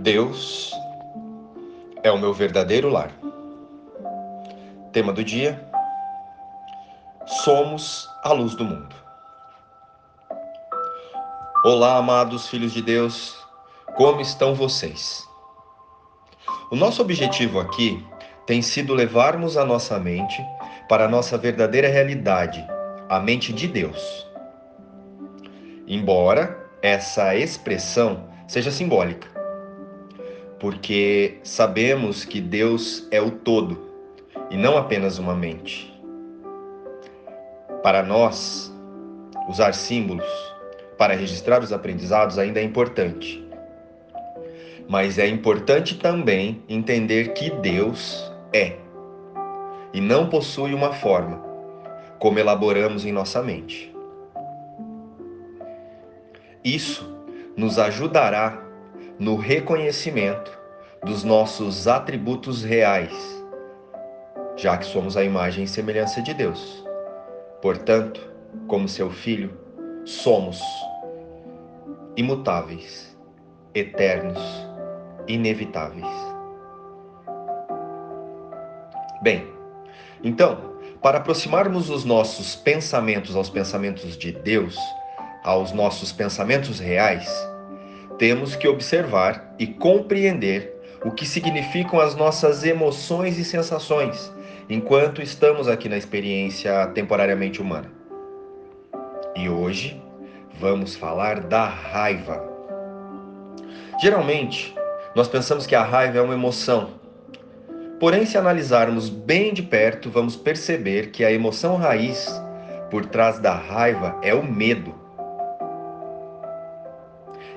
Deus é o meu verdadeiro lar. Tema do dia: Somos a luz do mundo. Olá, amados filhos de Deus, como estão vocês? O nosso objetivo aqui tem sido levarmos a nossa mente para a nossa verdadeira realidade, a mente de Deus. Embora essa expressão seja simbólica, porque sabemos que Deus é o todo e não apenas uma mente. Para nós, usar símbolos para registrar os aprendizados ainda é importante. Mas é importante também entender que Deus é e não possui uma forma, como elaboramos em nossa mente. Isso nos ajudará no reconhecimento dos nossos atributos reais, já que somos a imagem e semelhança de Deus. Portanto, como seu filho, somos imutáveis, eternos, inevitáveis. Bem, então, para aproximarmos os nossos pensamentos aos pensamentos de Deus, aos nossos pensamentos reais, temos que observar e compreender o que significam as nossas emoções e sensações enquanto estamos aqui na experiência temporariamente humana. E hoje vamos falar da raiva. Geralmente, nós pensamos que a raiva é uma emoção. Porém, se analisarmos bem de perto, vamos perceber que a emoção raiz por trás da raiva é o medo.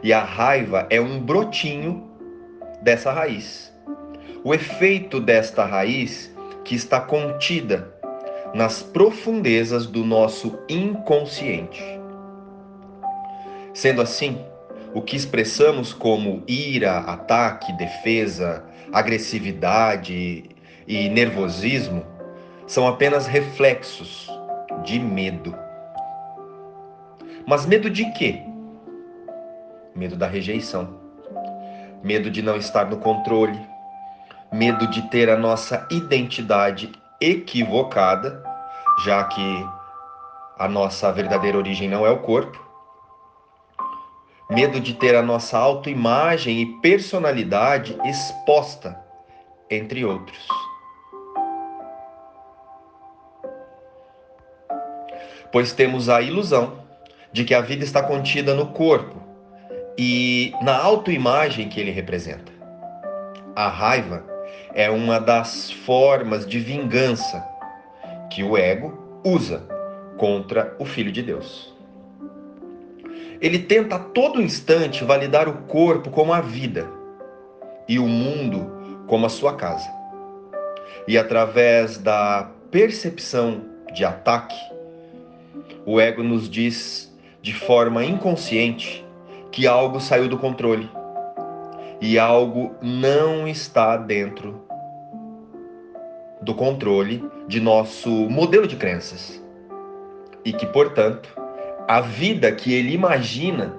E a raiva é um brotinho dessa raiz. O efeito desta raiz que está contida nas profundezas do nosso inconsciente. Sendo assim, o que expressamos como ira, ataque, defesa, agressividade e nervosismo são apenas reflexos de medo. Mas medo de quê? Medo da rejeição, medo de não estar no controle, medo de ter a nossa identidade equivocada, já que a nossa verdadeira origem não é o corpo, medo de ter a nossa autoimagem e personalidade exposta, entre outros. Pois temos a ilusão de que a vida está contida no corpo e na autoimagem que ele representa. A raiva é uma das formas de vingança que o ego usa contra o Filho de Deus. Ele tenta a todo instante validar o corpo como a vida e o mundo como a sua casa. E através da percepção de ataque, o ego nos diz de forma inconsciente que algo saiu do controle e algo não está dentro do controle de nosso modelo de crenças. E que, portanto, a vida que ele imagina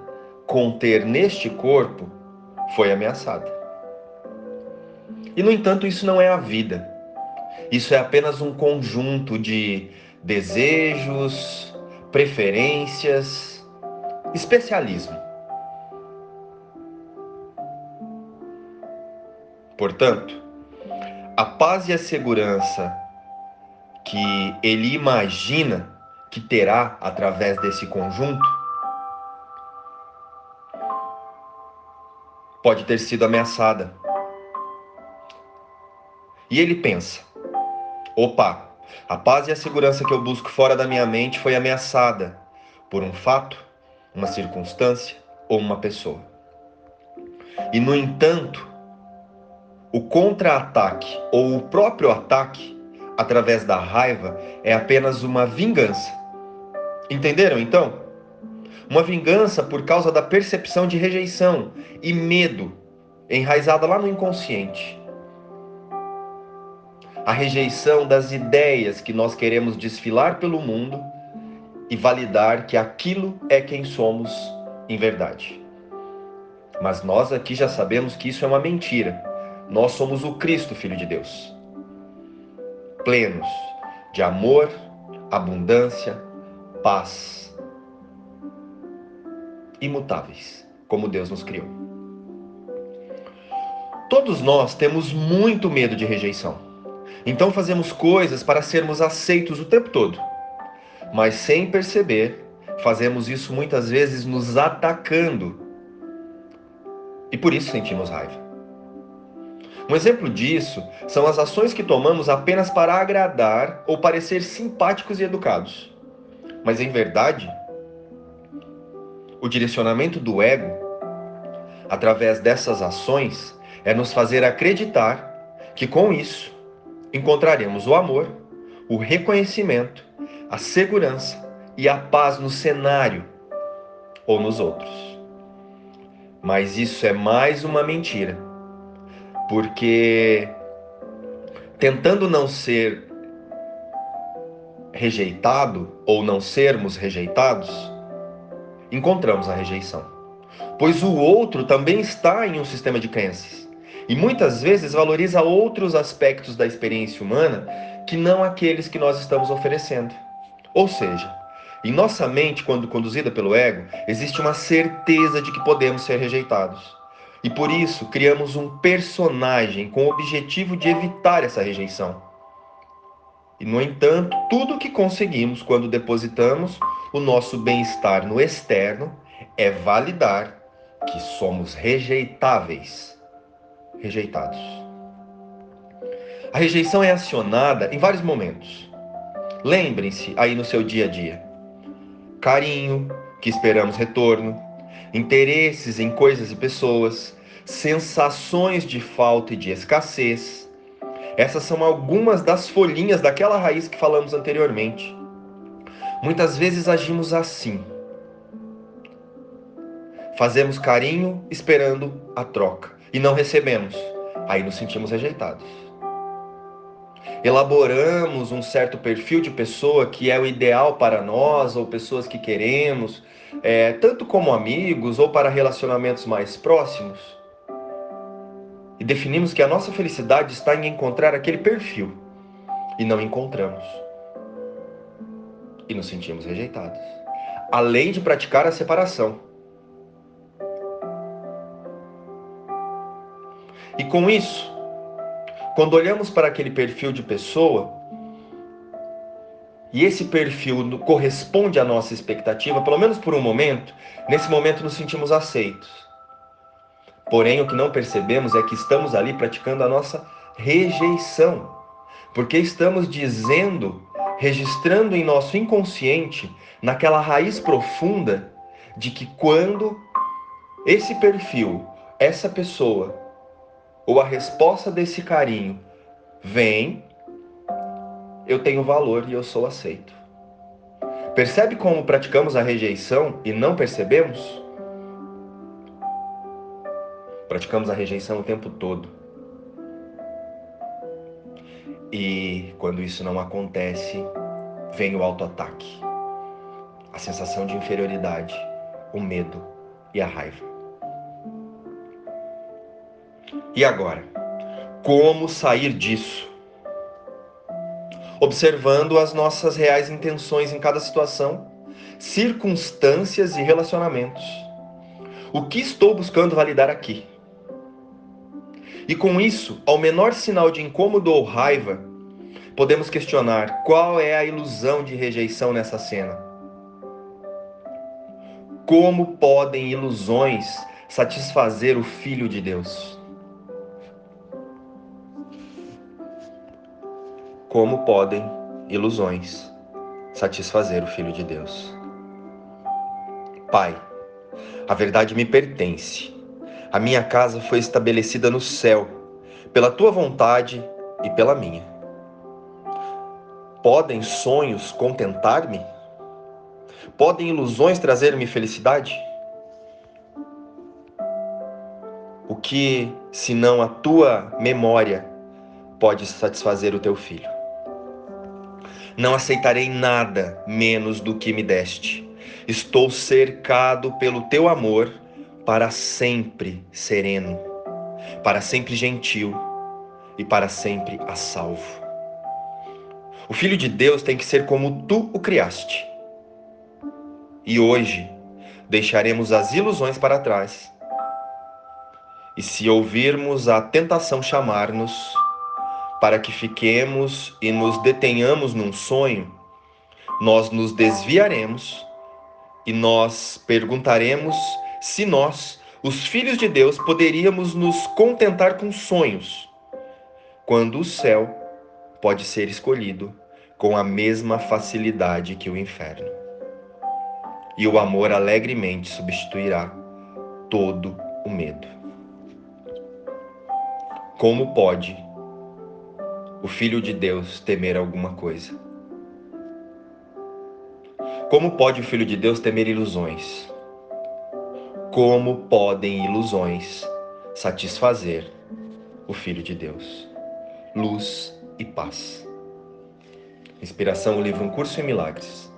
conter neste corpo foi ameaçada. E, no entanto, isso não é a vida. Isso é apenas um conjunto de desejos, preferências, especialismo. Portanto, a paz e a segurança que ele imagina que terá através desse conjunto pode ter sido ameaçada. E ele pensa: opa, a paz e a segurança que eu busco fora da minha mente foi ameaçada por um fato, uma circunstância ou uma pessoa. E no entanto, o contra-ataque ou o próprio ataque, através da raiva, é apenas uma vingança. Entenderam então? Uma vingança por causa da percepção de rejeição e medo enraizada lá no inconsciente. A rejeição das ideias que nós queremos desfilar pelo mundo e validar que aquilo é quem somos em verdade. Mas nós aqui já sabemos que isso é uma mentira. Nós somos o Cristo, Filho de Deus. Plenos de amor, abundância, paz. Imutáveis, como Deus nos criou. Todos nós temos muito medo de rejeição. Então fazemos coisas para sermos aceitos o tempo todo. Mas sem perceber, fazemos isso muitas vezes nos atacando. E por isso sentimos raiva. Um exemplo disso são as ações que tomamos apenas para agradar ou parecer simpáticos e educados. Mas em verdade, o direcionamento do ego, através dessas ações, é nos fazer acreditar que com isso encontraremos o amor, o reconhecimento, a segurança e a paz no cenário ou nos outros. Mas isso é mais uma mentira, porque tentando não ser rejeitado ou não sermos rejeitados, encontramos a rejeição. Pois o outro também está em um sistema de crenças e muitas vezes valoriza outros aspectos da experiência humana que não aqueles que nós estamos oferecendo. Ou seja, em nossa mente, quando conduzida pelo ego, existe uma certeza de que podemos ser rejeitados. E por isso criamos um personagem com o objetivo de evitar essa rejeição. E no entanto, tudo o que conseguimos quando depositamos o nosso bem-estar no externo é validar que somos rejeitáveis. Rejeitados. A rejeição é acionada em vários momentos. Lembrem-se aí no seu dia a dia carinho, que esperamos retorno, interesses em coisas e pessoas, sensações de falta e de escassez. Essas são algumas das folhinhas daquela raiz que falamos anteriormente. Muitas vezes agimos assim. Fazemos carinho esperando a troca e não recebemos. Aí nos sentimos rejeitados elaboramos um certo perfil de pessoa que é o ideal para nós ou pessoas que queremos, é, tanto como amigos ou para relacionamentos mais próximos. E definimos que a nossa felicidade está em encontrar aquele perfil e não encontramos. E nos sentimos rejeitados. Além de praticar a separação. E com isso, quando olhamos para aquele perfil de pessoa e esse perfil corresponde à nossa expectativa, pelo menos por um momento, nesse momento nos sentimos aceitos. Porém, o que não percebemos é que estamos ali praticando a nossa rejeição, porque estamos dizendo, registrando em nosso inconsciente, naquela raiz profunda, de que quando esse perfil, essa pessoa, ou a resposta desse carinho vem, eu tenho valor e eu sou aceito. Percebe como praticamos a rejeição e não percebemos? Praticamos a rejeição o tempo todo. E quando isso não acontece, vem o autoataque, a sensação de inferioridade, o medo e a raiva. E agora? Como sair disso? Observando as nossas reais intenções em cada situação, circunstâncias e relacionamentos. O que estou buscando validar aqui? E com isso, ao menor sinal de incômodo ou raiva, podemos questionar qual é a ilusão de rejeição nessa cena. Como podem ilusões satisfazer o Filho de Deus? Como podem ilusões satisfazer o Filho de Deus? Pai, a verdade me pertence. A minha casa foi estabelecida no céu, pela tua vontade e pela minha. Podem sonhos contentar-me? Podem ilusões trazer-me felicidade? O que, senão a tua memória, pode satisfazer o teu filho? Não aceitarei nada menos do que me deste. Estou cercado pelo teu amor, para sempre sereno, para sempre gentil e para sempre a salvo. O Filho de Deus tem que ser como tu o criaste. E hoje deixaremos as ilusões para trás. E se ouvirmos a tentação chamar-nos para que fiquemos e nos detenhamos num sonho, nós nos desviaremos e nós perguntaremos se nós, os filhos de Deus, poderíamos nos contentar com sonhos, quando o céu pode ser escolhido com a mesma facilidade que o inferno. E o amor alegremente substituirá todo o medo. Como pode o Filho de Deus temer alguma coisa? Como pode o Filho de Deus temer ilusões? Como podem ilusões satisfazer o Filho de Deus? Luz e paz. Inspiração, o livro Um Curso em Milagres,